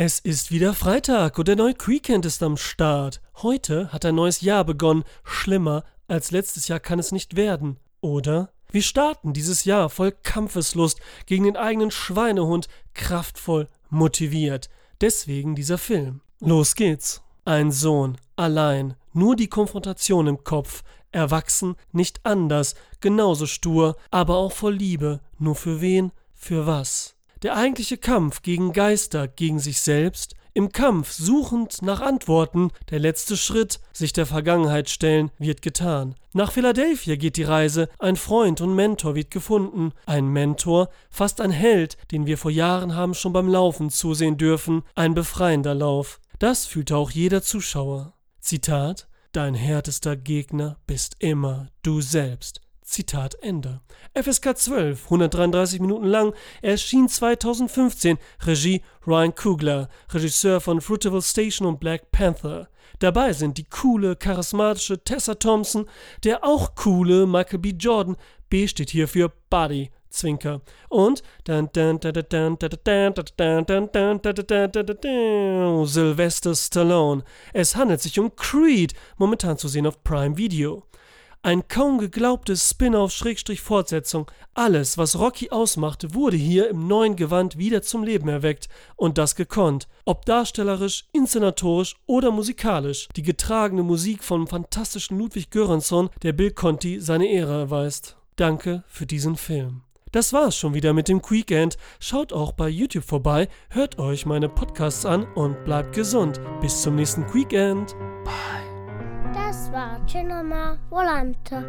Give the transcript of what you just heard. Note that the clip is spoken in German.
Es ist wieder Freitag und der neue Weekend ist am Start. Heute hat ein neues Jahr begonnen. Schlimmer als letztes Jahr kann es nicht werden, oder? Wir starten dieses Jahr voll Kampfeslust gegen den eigenen Schweinehund, kraftvoll, motiviert. Deswegen dieser Film. Los geht's. Ein Sohn, allein, nur die Konfrontation im Kopf, erwachsen, nicht anders, genauso stur, aber auch voll Liebe. Nur für wen? Für was? Der eigentliche Kampf gegen Geister, gegen sich selbst, im Kampf suchend nach Antworten, der letzte Schritt, sich der Vergangenheit stellen, wird getan. Nach Philadelphia geht die Reise, ein Freund und Mentor wird gefunden, ein Mentor, fast ein Held, den wir vor Jahren haben schon beim Laufen zusehen dürfen, ein befreiender Lauf. Das fühlte auch jeder Zuschauer. Zitat Dein härtester Gegner bist immer du selbst. Zitat Ende. FSK 12, 133 Minuten lang, erschien 2015, Regie Ryan Coogler, Regisseur von Fruitable Station und Black Panther. Dabei sind die coole, charismatische Tessa Thompson, der auch coole Michael B. Jordan, B steht hier für Buddy, Zwinker. Und Sylvester Stallone. Es handelt sich um Creed, momentan zu sehen auf Prime Video. Ein kaum geglaubtes Spin-off-Fortsetzung. Alles, was Rocky ausmachte, wurde hier im neuen Gewand wieder zum Leben erweckt. Und das gekonnt. Ob darstellerisch, inszenatorisch oder musikalisch. Die getragene Musik vom fantastischen Ludwig Göransson, der Bill Conti seine Ehre erweist. Danke für diesen Film. Das war's schon wieder mit dem Weekend. Schaut auch bei YouTube vorbei, hört euch meine Podcasts an und bleibt gesund. Bis zum nächsten Weekend. Nasva, Cenoma, Volanta.